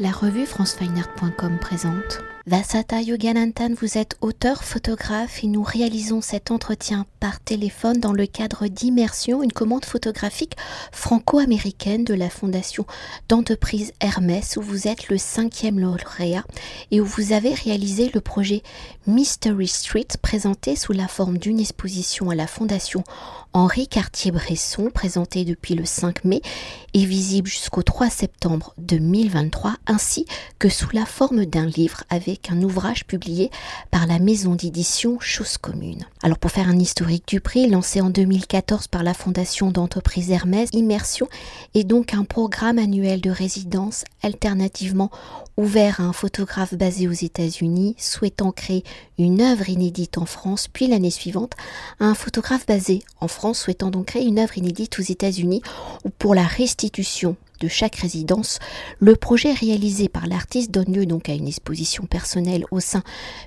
La revue francefineart.com présente. Vasata Yogananthan, vous êtes auteur, photographe et nous réalisons cet entretien par téléphone dans le cadre d'Immersion, une commande photographique franco-américaine de la fondation d'entreprise Hermès où vous êtes le cinquième lauréat et où vous avez réalisé le projet Mystery Street présenté sous la forme d'une exposition à la fondation Henri Cartier-Bresson présenté depuis le 5 mai et visible jusqu'au 3 septembre 2023 ainsi que sous la forme d'un livre avec un ouvrage publié par la maison d'édition Chose Commune. Alors pour faire un historique du prix, lancé en 2014 par la fondation d'entreprise Hermès, Immersion est donc un programme annuel de résidence alternativement ouvert à un photographe basé aux États-Unis souhaitant créer une œuvre inédite en France, puis l'année suivante à un photographe basé en France souhaitant donc créer une œuvre inédite aux États-Unis ou pour la de chaque résidence, le projet réalisé par l'artiste donne lieu donc à une exposition personnelle au sein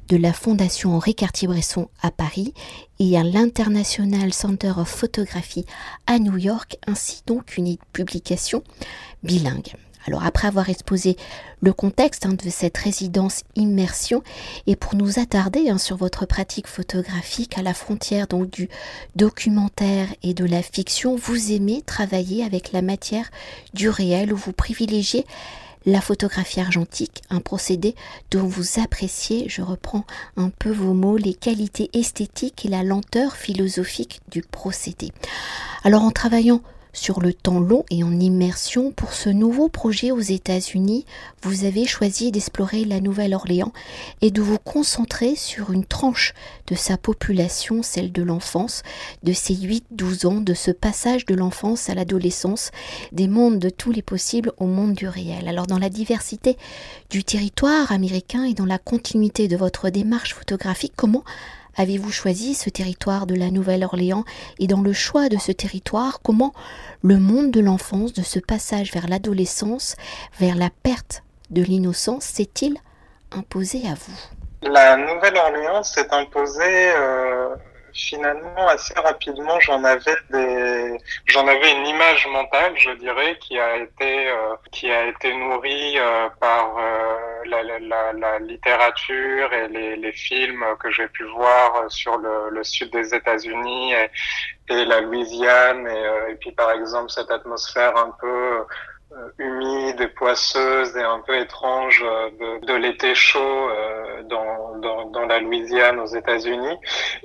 de la Fondation Henri Cartier-Bresson à Paris et à l'International Center of Photography à New York, ainsi donc une publication bilingue. Alors après avoir exposé le contexte hein, de cette résidence immersion et pour nous attarder hein, sur votre pratique photographique à la frontière donc du documentaire et de la fiction, vous aimez travailler avec la matière du réel où vous privilégiez la photographie argentique, un procédé dont vous appréciez, je reprends un peu vos mots, les qualités esthétiques et la lenteur philosophique du procédé. Alors en travaillant sur le temps long et en immersion pour ce nouveau projet aux États-Unis, vous avez choisi d'explorer la Nouvelle-Orléans et de vous concentrer sur une tranche de sa population, celle de l'enfance, de ses 8-12 ans, de ce passage de l'enfance à l'adolescence, des mondes de tous les possibles au monde du réel. Alors dans la diversité du territoire américain et dans la continuité de votre démarche photographique, comment avez-vous choisi ce territoire de la Nouvelle-Orléans et dans le choix de ce territoire, comment le monde de l'enfance, de ce passage vers l'adolescence, vers la perte de l'innocence, s'est-il imposé à vous? La Nouvelle-Orléans s'est imposée euh, finalement assez rapidement. J'en avais des, j'en avais une image mentale, je dirais, qui a été euh, qui a été nourrie euh, par la, la, la, littérature et les, les films que j'ai pu voir sur le, le sud des États-Unis et, et, la Louisiane et, et, puis par exemple cette atmosphère un peu euh, humide et poisseuse et un peu étrange euh, de, de l'été chaud euh, dans, dans, dans, la Louisiane aux États-Unis.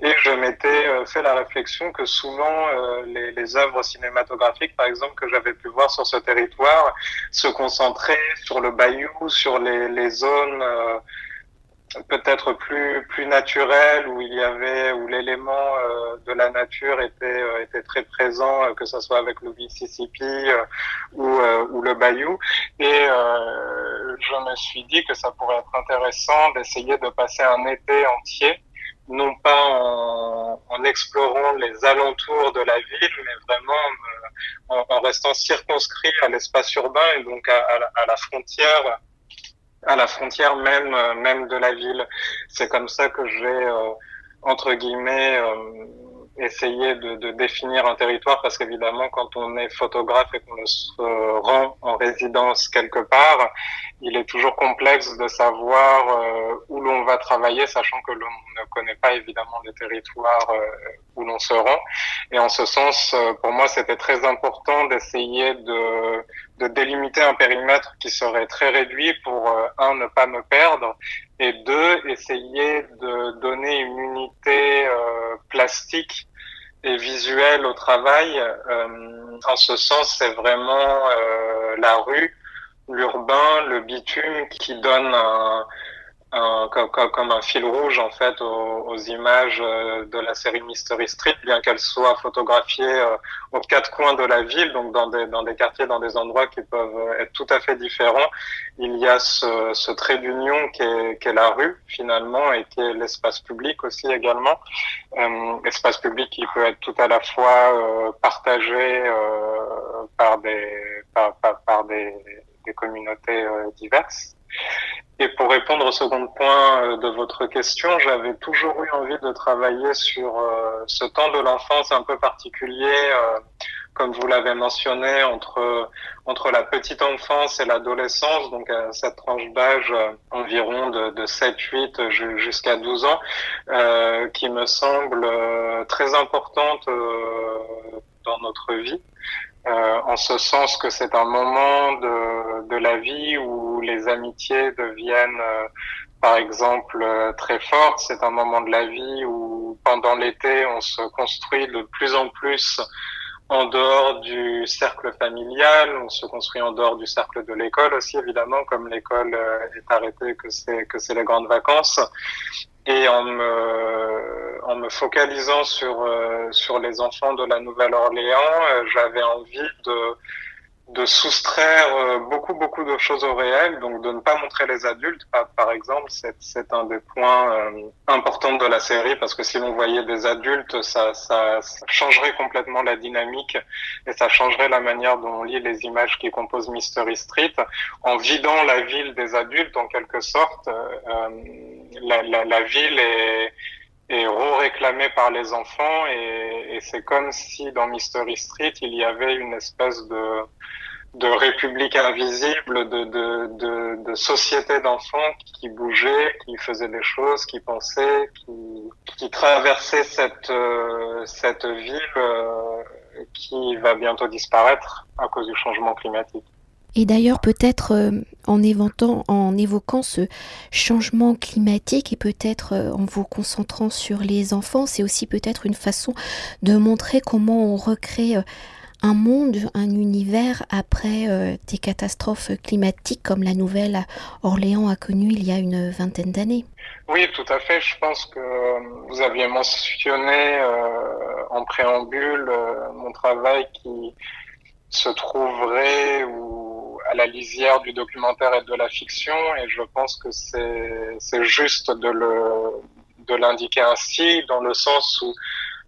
Et je m'étais fait la réflexion que souvent les, les œuvres cinématographiques, par exemple, que j'avais pu voir sur ce territoire, se concentraient sur le bayou, sur les, les zones peut-être plus plus naturel où il y avait où l'élément euh, de la nature était euh, était très présent euh, que ce soit avec le Mississippi euh, ou ou le Bayou. Et je me suis dit que ça pourrait être intéressant d'essayer de passer un été entier non pas en, en, explorant les alentours de la ville, mais vraiment en, en restant circonscrit à l'espace urbain et donc à, à la frontière à la frontière même euh, même de la ville. C'est comme ça que j'ai euh, entre guillemets euh, essayé de, de, définir un territoire parce qu'évidemment quand on est photographe et qu'on se rend en résidence quelque part, il est toujours complexe de savoir euh, où l'on va travailler, sachant que l'on ne connaît pas évidemment les territoires euh, où l'on se rend. Et en ce sens, euh, pour moi, c'était très important d'essayer de, de délimiter un périmètre qui serait très réduit pour, un, ne pas me perdre, et deux, essayer de donner une unité plastique et visuelle au travail. en ce sens, c'est vraiment la rue l'urbain, le bitume qui donne un, un, comme, comme, un fil rouge en fait aux, aux, images euh, de la série Mystery Street, bien qu'elle soit photographiée euh, aux quatre coins de la ville, donc dans des, dans des quartiers, dans des endroits qui peuvent être tout à fait différents. Il y a ce, ce trait d'union qui est, qui est, la rue finalement et qui est l'espace public aussi également. Euh, espace public qui peut être tout à la fois euh, partagé euh, par des par, par, des des communautés euh, diverses. Et pour répondre au second point euh, de votre question, j'avais toujours eu envie de travailler sur euh, ce temps de l'enfance un peu particulier comme vous l'avez mentionné, entre entre la petite enfance et l'adolescence, donc à cette tranche d'âge environ de, de 7-8 jusqu'à 12 ans, euh, qui me semble très importante dans notre vie. Euh, en ce sens que c'est un moment de, de, la vie où les amitiés deviennent, euh, par exemple, euh, très fortes. C'est un moment de la vie où, pendant l'été, on se construit de plus en plus en dehors du cercle familial, on se construit en dehors du cercle de l'école aussi, évidemment, comme l'école est arrêtée, que c'est que c'est les grandes vacances. Et en me, en me focalisant sur, euh, sur les enfants de la Nouvelle-Orléans, euh, j'avais envie de, de soustraire euh, beaucoup beaucoup de choses au réel, donc de ne pas montrer les adultes, par, exemple, c'est un des points euh, importants de la série parce que si l'on voyait des adultes, ça, ça, changerait complètement la dynamique et ça changerait la manière dont on lit les images qui composent Mystery Street, en vidant la ville des adultes en quelque sorte. Euh, la, la, la ville est est réclamée par les enfants et, et c'est comme si dans Mystery Street il y avait une espèce de de république invisible, de, de, de, de société d'enfants qui bougeaient, qui faisaient des choses, qui pensaient, qui, qui cette, euh, cette ville euh, qui va bientôt disparaître à cause du changement climatique. Et d'ailleurs, peut-être euh, en, évoquant ce changement climatique et peut-être en vous concentrant sur les enfants, c'est aussi peut-être une façon de montrer comment on recrée un monde, un univers après euh, des catastrophes climatiques comme la Nouvelle-Orléans a connu il y a une vingtaine d'années. Oui, tout à fait. Je pense que euh, vous aviez mentionné euh, en préambule mon travail qui se trouverait ou à la lisière du documentaire et de la fiction et je pense que c'est juste de le de l'indiquer ainsi dans le sens où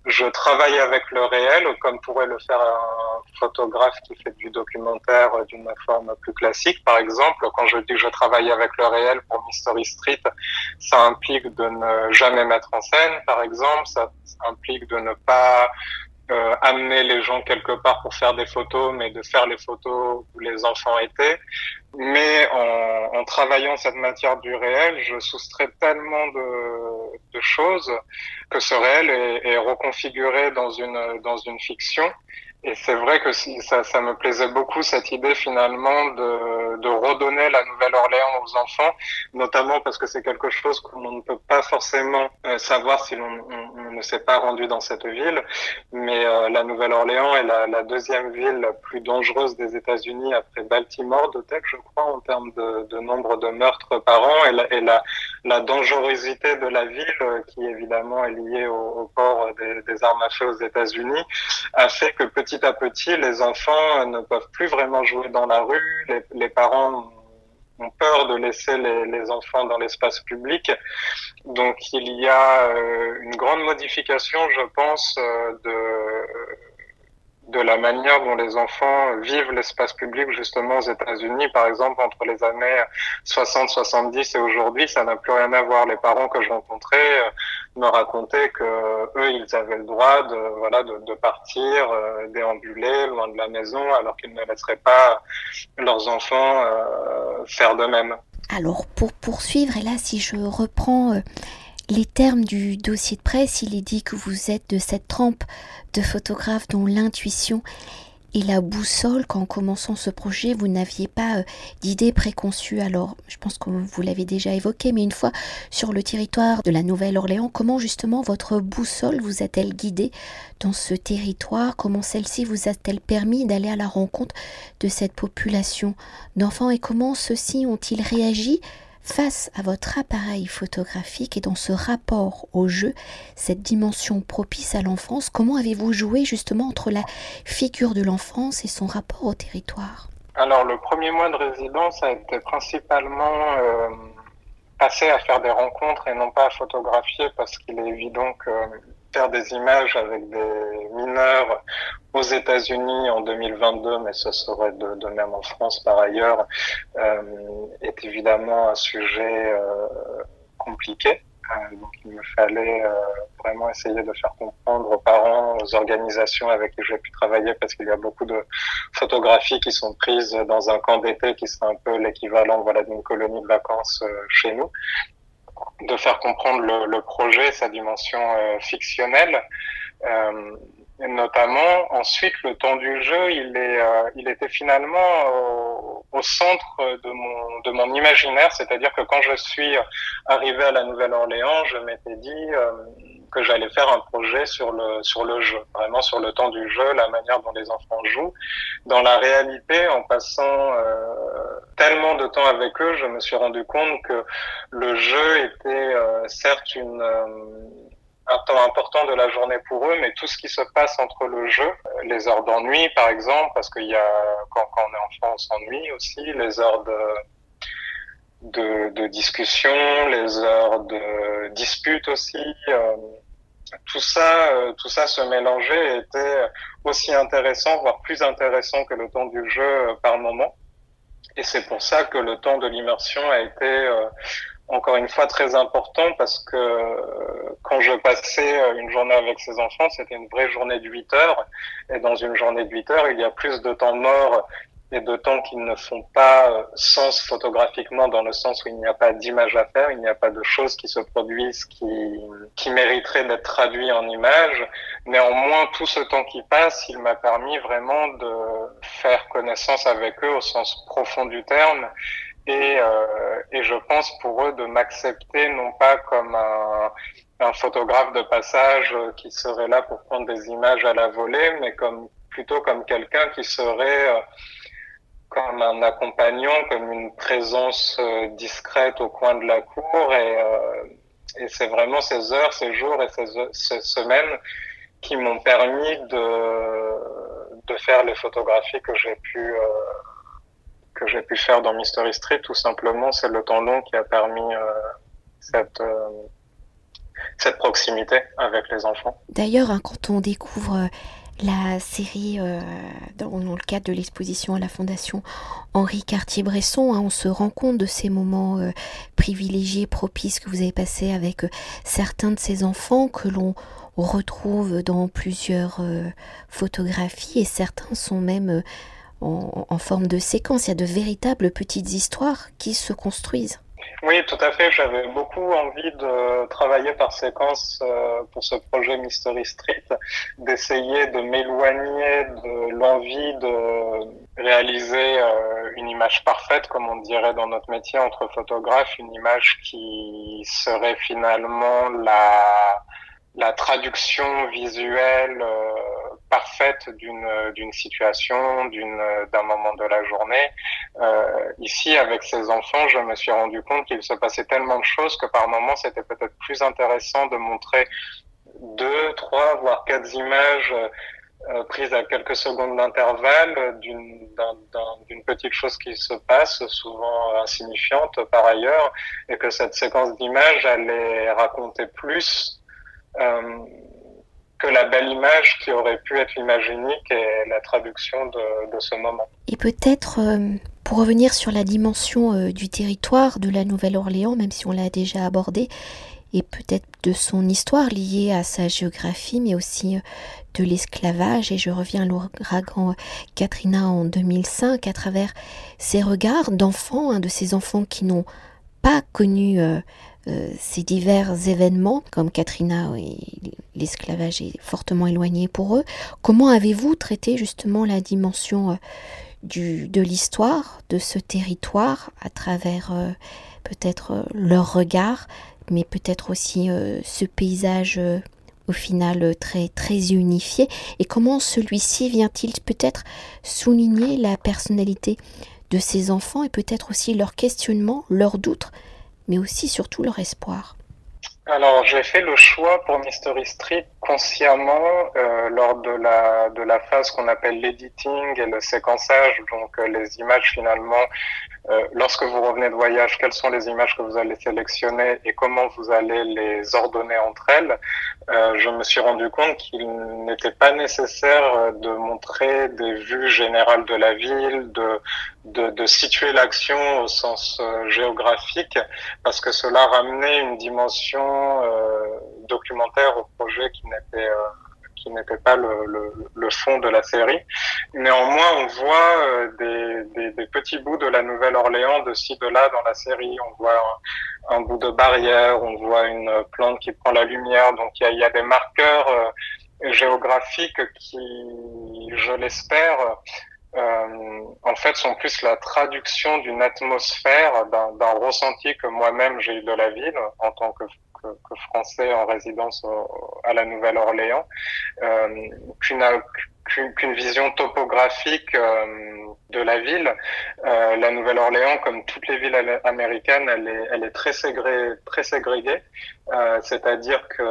je travaille avec le réel, comme pourrait le faire un photographe qui fait du documentaire d'une forme plus classique. Par exemple, quand je dis je travaille avec le réel pour Mystery Street, ça implique de ne jamais mettre en scène, par exemple. Ça implique de ne pas euh, amener les gens quelque part pour faire des photos, mais de faire les photos où les enfants étaient. Mais en, en travaillant cette matière du réel, je soustrais tellement de, de choses que ce réel est, est, reconfiguré dans une dans une fiction et c'est vrai que ça, ça me plaisait beaucoup cette idée finalement de, de redonner la Nouvelle-Orléans aux enfants, notamment parce que c'est quelque chose qu'on ne peut pas forcément euh, savoir si l'on ne s'est pas rendu dans cette ville. Mais euh, la Nouvelle-Orléans est la, la, deuxième ville la plus dangereuse des États-Unis après Baltimore, de tech, je crois, en termes de, de, nombre de meurtres par an, et la, et la, la dangerosité de la ville, euh, qui évidemment est liée au, port des, armes à feu aux États-Unis, a fait que petit à petit, les enfants ne peuvent plus vraiment jouer dans la rue. Les, parents ont peur de laisser les, les enfants dans l'espace public. Donc il y a euh, une grande modification, je pense, euh, de de la manière dont les enfants vivent l'espace public justement aux États-Unis, par exemple entre les années 60, 70 et aujourd'hui, ça n'a plus rien à voir. Les parents que je rencontrais euh, me racontaient que eux, ils avaient le droit de voilà de, de partir, euh, déambuler loin de la maison, alors qu'ils ne laisseraient pas leurs enfants euh, faire de même. Alors pour poursuivre, et là si je reprends euh, les termes du dossier de presse, il est dit que vous êtes de cette trempe de photographes dont l'intuition et la boussole, qu'en commençant ce projet, vous n'aviez pas euh, d'idée préconçue. Alors, je pense que vous l'avez déjà évoqué, mais une fois sur le territoire de la Nouvelle-Orléans, comment justement votre boussole vous a-t-elle guidé dans ce territoire? Comment celle-ci vous a-t-elle permis d'aller à la rencontre de cette population d'enfants? Et comment ceux-ci ont-ils réagi face à votre appareil photographique et dans ce rapport au jeu, cette dimension propice à l'enfance, comment avez-vous joué justement entre la figure de l'enfance et son rapport au territoire? Alors le premier mois de résidence a été principalement euh, passé à faire des rencontres et non pas à photographier parce qu'il est évident que faire des images avec des mineurs aux États-Unis en 2022, mais ce serait de, même en France par ailleurs, euh, est évidemment un sujet euh, compliqué. Euh, donc il me fallait euh, vraiment essayer de faire comprendre aux parents, aux organisations avec qui j'ai pu travailler, parce qu'il y a beaucoup de photographies qui sont prises dans un camp d'été qui serait un peu l'équivalent voilà, d'une colonie de vacances euh, chez nous, de faire comprendre le, projet, sa dimension fictionnelle. notamment, ensuite, le temps du jeu, il, est, il était finalement au centre de mon, de mon imaginaire, c'est-à-dire que quand je suis arrivé à la Nouvelle-Orléans, je m'étais dit euh, que j'allais faire un projet sur le sur le jeu, vraiment sur le temps du jeu, la manière dont les enfants jouent. Dans la réalité, en passant euh, tellement de temps avec eux, je me suis rendu compte que le jeu était euh, certes une un temps important de la journée pour eux, mais tout ce qui se passe entre le jeu, les heures d'ennui par exemple, parce qu'il y a quand, quand, on est enfant on s'ennuie aussi, les heures de, de, de discussion, les heures de dispute aussi, euh, tout ça, euh, tout ça se mélangeait était aussi intéressant, voire plus intéressant que le temps du jeu euh, par moment. Et c'est pour ça que le temps de l'immersion a été encore une fois très important parce que euh, quand je passais euh, une journée avec ces enfants, c'était une vraie journée de 8 heures. Et dans une journée de 8 heures, il y a plus de temps mort et de temps qui ne font pas euh, sens photographiquement dans le sens où il n'y a pas d'image à faire, il n'y a pas de choses qui se produisent qui, qui mériteraient d'être traduits en images. Néanmoins, tout ce temps qui passe, il m'a permis vraiment de faire connaissance avec eux au sens profond du terme et, euh, et je pense pour eux de m'accepter non pas comme un, un, photographe de passage qui serait là pour prendre des images à la volée, mais comme plutôt comme quelqu'un qui serait euh, comme un accompagnant, comme une présence euh, discrète au coin de la cour. Et, euh, et c'est vraiment ces heures, ces jours et ces, semaines qui m'ont permis de, faire les photographies que j'ai pu euh, que j'ai pu faire dans Mystery Street, tout simplement, c'est le temps long qui a permis cette, proximité avec les enfants. D'ailleurs, hein, quand on découvre la série dans, dans, le cadre de l'exposition à la Fondation Henri Cartier-Bresson, hein, on se rend compte de ces moments privilégiés, propices que vous avez passés avec certains de ces enfants que l'on retrouve dans plusieurs photographies et certains sont même en, en, forme de séquence. Il y a de véritables petites histoires qui se construisent. Oui, tout à fait. J'avais beaucoup envie de travailler par séquence euh, pour ce projet Mystery Street, d'essayer de m'éloigner de l'envie de réaliser euh, une image parfaite, comme on dirait dans notre métier entre photographes, une image qui serait finalement la, la traduction visuelle. Euh, parfaite d'une d'une situation, d'une d'un moment de la journée. Euh, ici, avec ces enfants, je me suis rendu compte qu'il se passait tellement de choses que par moments, c'était peut-être plus intéressant de montrer deux, trois, voire quatre images euh, prises à quelques secondes d'intervalle d'une d'une petite chose qui se passe, souvent insignifiante par ailleurs, et que cette séquence d'images allait raconter plus. Euh, que la belle image qui aurait pu être l'image unique et la traduction de, ce moment. Et peut-être, euh, pour revenir sur la dimension euh, du territoire de la Nouvelle-Orléans, même si on l'a déjà abordé, et peut-être de son histoire liée à sa géographie, mais aussi de l'esclavage. Et je reviens à l'ouragan Katrina en 2005 à travers ses regards d'enfants, hein, de ces enfants qui n'ont pas connu euh, ces divers événements, comme Katrina et l'esclavage est fortement éloigné pour eux. Comment avez-vous traité justement la dimension euh, du, de l'histoire de ce territoire à travers euh, peut-être leur regard, mais peut-être aussi ce paysage au final très très unifié? Et comment celui-ci vient-il peut-être souligner la personnalité de ces enfants et peut-être aussi leur questionnement, leurs doutes mais aussi surtout leur espoir. Alors j'ai fait le choix pour Mystery Street consciemment euh, lors de la de la phase qu'on appelle l'editing et le séquençage, donc euh, les images finalement lorsque vous revenez de voyage, quelles sont les images que vous allez sélectionner et comment vous allez les ordonner entre elles, euh, je me suis rendu compte qu'il n'était pas nécessaire de montrer des vues générales de la ville, de, de, de situer l'action au sens euh, géographique, parce que cela ramenait une dimension euh, documentaire au projet qui n'était qui n'était pas le, fond de la série. Néanmoins, on voit euh, des, petits bouts de la Nouvelle-Orléans de ci, de là dans la série. On voit un, bout de barrière, on voit une plante qui prend la lumière. Donc il y a, y a, des marqueurs euh, géographiques qui, je l'espère, euh, en fait, sont plus la traduction d'une atmosphère, d'un ressenti que moi-même j'ai eu de la ville en tant que que, français en résidence à la Nouvelle-Orléans, euh, qu'une vision topographique euh, de la ville. Euh, la Nouvelle-Orléans, comme toutes les villes américaines, elle est, très, ségrégée, très ségrégée. Euh, c'est-à-dire que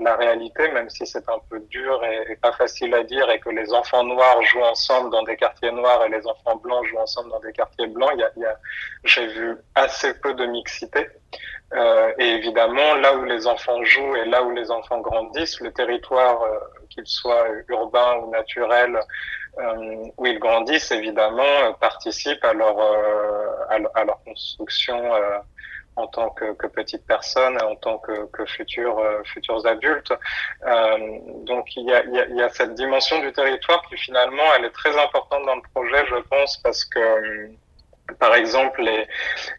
la, réalité, même si c'est un peu dur et, pas facile à dire, et que les enfants noirs jouent ensemble dans des quartiers noirs et les enfants blancs jouent ensemble dans des quartiers blancs, y y a j'ai vu assez peu de mixité. Et évidemment, là où les enfants jouent et là où les enfants grandissent, le territoire, euh, qu'il soit urbain ou naturel, euh, où ils grandissent, évidemment, euh, participe à leur, euh, à, leur construction en tant que, que petite personne, en tant que, futurs, futurs adultes. donc il y a cette dimension du territoire qui finalement, elle est très importante dans le projet, je pense, parce que par exemple, les,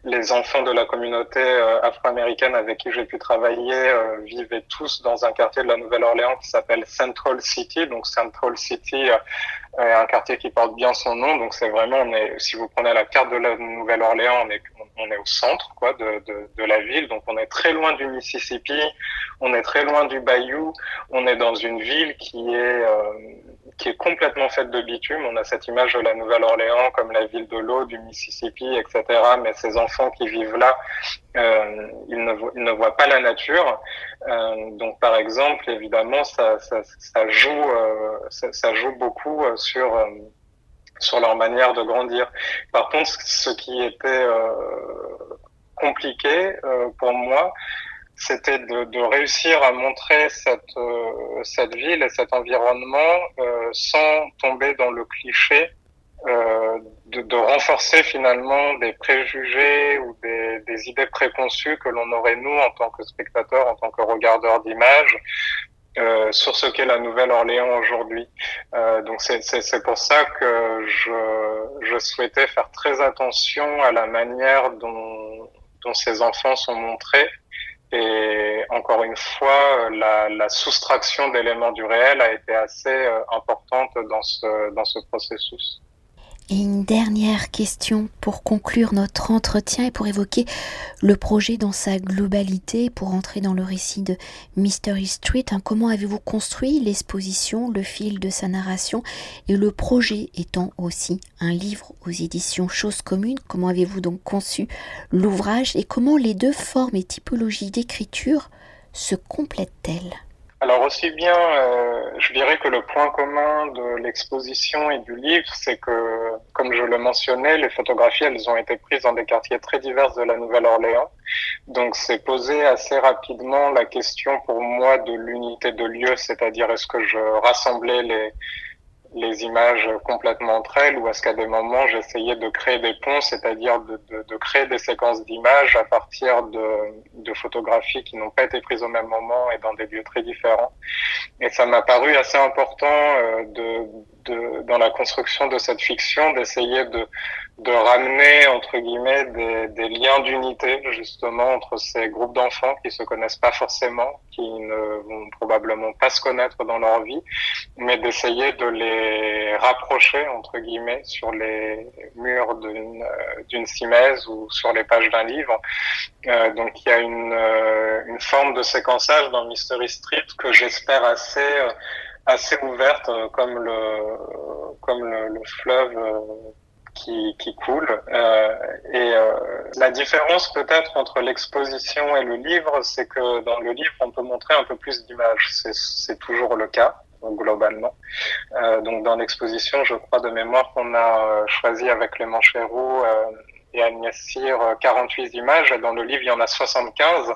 les enfants de la communauté euh, afro-américaine avec qui j'ai pu travailler euh, vivaient tous dans un quartier de la Nouvelle-Orléans qui s'appelle Central City. Donc Central City euh, est un quartier qui porte bien son nom. Donc c'est vraiment, on est, si vous prenez la carte de la Nouvelle-Orléans, on est, on est au centre quoi de, de, de, la ville. Donc on est très loin du Mississippi, on est très loin du Bayou. On est dans une ville qui est qui est complètement faite de bitume. On a cette image de la Nouvelle-Orléans comme la ville de l'eau, du Mississippi, etc. Mais ces enfants qui vivent là, euh, ils, ne, ils, ne, voient pas la nature. Euh, donc, par exemple, évidemment, ça, ça, ça joue, euh, ça, ça, joue beaucoup euh, sur euh, sur leur manière de grandir. Par contre, ce qui était euh, compliqué pour moi, c'était de, de, réussir à montrer cette, euh, cette ville et cet environnement euh, sans tomber dans le cliché, euh, de, de, renforcer finalement des préjugés ou des, des idées préconçues que l'on aurait nous en tant que spectateurs, en tant que regardeurs d'images. Euh, sur ce qu'est la Nouvelle-Orléans aujourd'hui. Euh, donc c'est pour ça que je, je souhaitais faire très attention à la manière dont, dont ces enfants sont montrés et encore une fois, la, la soustraction d'éléments du réel a été assez euh, importante dans ce, dans ce processus. Et une dernière question pour conclure notre entretien et pour évoquer le projet dans sa globalité, pour entrer dans le récit de Mystery Street. Hein, comment avez-vous construit l'exposition, le fil de sa narration et le projet étant aussi un livre aux éditions Choses communes? Comment avez-vous donc conçu l'ouvrage et comment les deux formes et typologies d'écriture se complètent-elles? Alors aussi bien, euh, je dirais que le point commun de l'exposition et du livre, c'est que, comme je le mentionnais, les photographies, elles ont été prises dans des quartiers très divers de la Nouvelle-Orléans. Donc c'est posé assez rapidement la question pour moi de l'unité de lieu, c'est-à-dire est-ce que je rassemblais les, les images complètement entre elles ou est-ce qu'à des moments j'essayais de créer des ponts, c'est-à-dire de, de, de, créer des séquences d'images à partir de, de photographies qui n'ont pas été prises au même moment et dans des lieux très différents. Et ça m'a paru assez important euh, de, de, dans la construction de cette fiction d'essayer de, de ramener entre guillemets des, des liens d'unité justement entre ces groupes d'enfants qui se connaissent pas forcément, qui ne vont probablement pas se connaître dans leur vie, mais d'essayer de les rapprocher entre guillemets sur les murs d'une d'une simèse ou sur les pages d'un livre. Euh, donc il y a une, euh, une forme de séquençage dans Mystery Street que j'espère assez euh, assez ouverte comme le comme le, le fleuve qui, qui coule. Euh, et euh, la différence peut-être entre l'exposition et le livre, c'est que dans le livre, on peut montrer un peu plus d'images. C'est toujours le cas. globalement. donc dans l'exposition, je crois de mémoire qu'on a choisi avec Clément Chéroux et Agnès Cyr 48 images. Dans le livre, il y en a 75.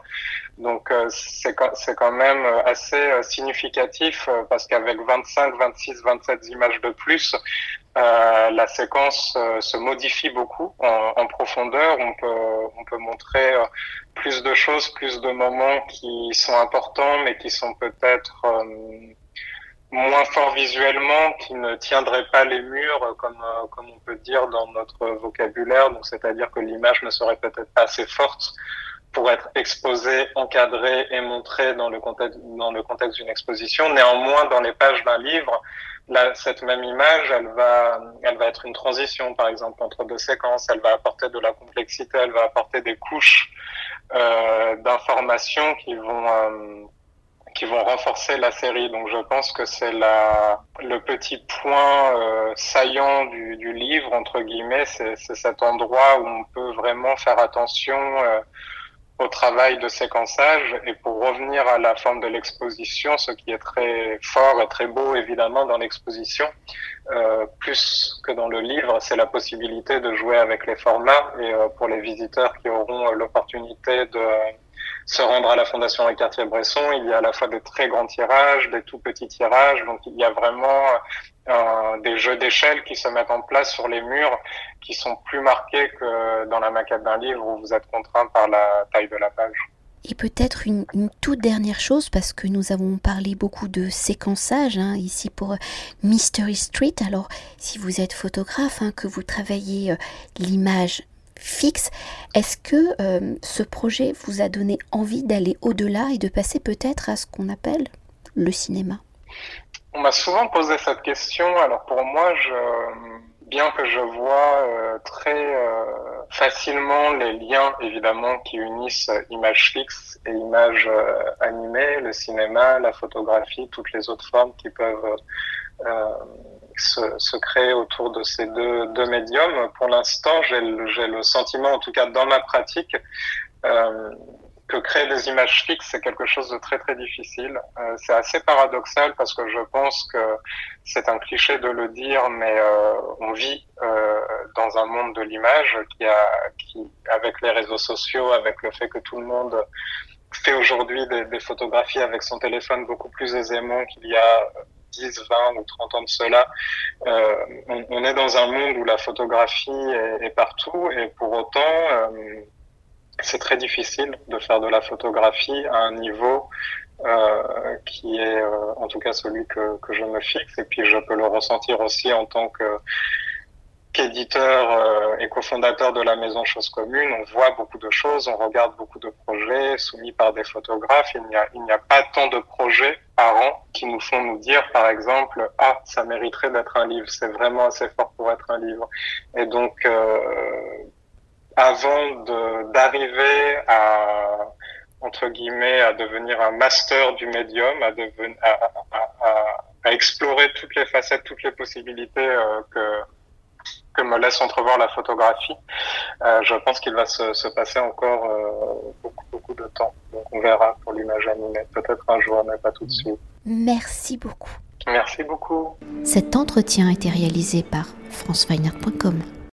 Donc c'est quand même assez significatif parce qu'avec 25, 26, 27 images de plus, euh, la séquence euh, se modifie beaucoup en, en, profondeur. On peut, on peut montrer euh, plus de choses, plus de moments qui sont importants, mais qui sont peut-être moins forts visuellement, qui ne tiendraient pas les murs, comme, comme on peut dire dans notre vocabulaire. Donc, c'est-à-dire que l'image ne serait peut-être pas assez forte pour être exposée, encadrée et montrée dans le contexte, dans le contexte d'une exposition. Néanmoins, dans les pages d'un livre, cette même image, elle va, elle va être une transition, par exemple, entre deux séquences. Elle va apporter de la complexité, elle va apporter des couches euh, d'informations qui vont euh, qui vont renforcer la série. Donc, je pense que c'est la le petit point euh, saillant du, du, livre entre guillemets. C'est cet endroit où on peut vraiment faire attention euh, au travail de séquençage. Et pour revenir à la forme de l'exposition, ce qui est très fort et très beau évidemment dans l'exposition, euh, plus que dans le livre, c'est la possibilité de jouer avec les formats. Et euh, pour les visiteurs qui auront l'opportunité de se rendre à la Fondation et Cartier-Bresson, il y a à la fois des très grands tirages, des tout petits tirages, donc il y a vraiment euh, des jeux d'échelle qui se mettent en place sur les murs qui sont plus marqués que dans la maquette d'un livre où vous êtes contraint par la taille de la page. Et peut-être une, toute dernière chose, parce que nous avons parlé beaucoup de séquençage hein, ici pour Mystery Street. Alors, si vous êtes photographe, hein, que vous travaillez euh, l'image fixe. Est-ce que euh, ce projet vous a donné envie d'aller au-delà et de passer peut-être à ce qu'on appelle le cinéma? On m'a souvent posé cette question. Alors pour moi, je, bien que je vois euh, très euh, facilement les liens évidemment qui unissent images fixes et images animées, le cinéma, la photographie, toutes les autres formes qui peuvent se, se, créer autour de ces deux, deux médiums. Pour l'instant, j'ai le, le, sentiment, en tout cas dans ma pratique, euh, que créer des images fixes, c'est quelque chose de très très difficile. Euh, c'est assez paradoxal parce que je pense que c'est un cliché de le dire, mais euh, on vit euh, dans un monde de l'image qui a, qui, avec les réseaux sociaux, avec le fait que tout le monde fait aujourd'hui des, des, photographies avec son téléphone beaucoup plus aisément qu'il y a 10, 20 ou 30 ans de cela, euh, on, est dans un monde où la photographie est, est partout et pour autant, euh, c'est très difficile de faire de la photographie à un niveau euh, qui est euh, en tout cas celui que, que je me fixe et puis je peux le ressentir aussi en tant qu'éditeur euh, et cofondateur de la maison Chose Commune, on voit beaucoup de choses, on regarde beaucoup de projets soumis par des photographes. Il n'y a, il n'y a pas tant de projets par an qui nous font nous dire, par exemple, ah, ça mériterait d'être un livre. C'est vraiment assez fort pour être un livre. Et donc, avant d'arriver à entre guillemets à devenir un master du médium, à, devenir, à, à, à, explorer toutes les facettes, toutes les possibilités euh, que que me laisse entrevoir la photographie. Euh, je pense qu'il va se, se, passer encore euh, beaucoup, beaucoup de temps. Donc on verra pour l'image animée, peut-être un jour, mais pas tout de suite. Merci beaucoup. Merci beaucoup. Cet entretien a été réalisé par franceweiner.com.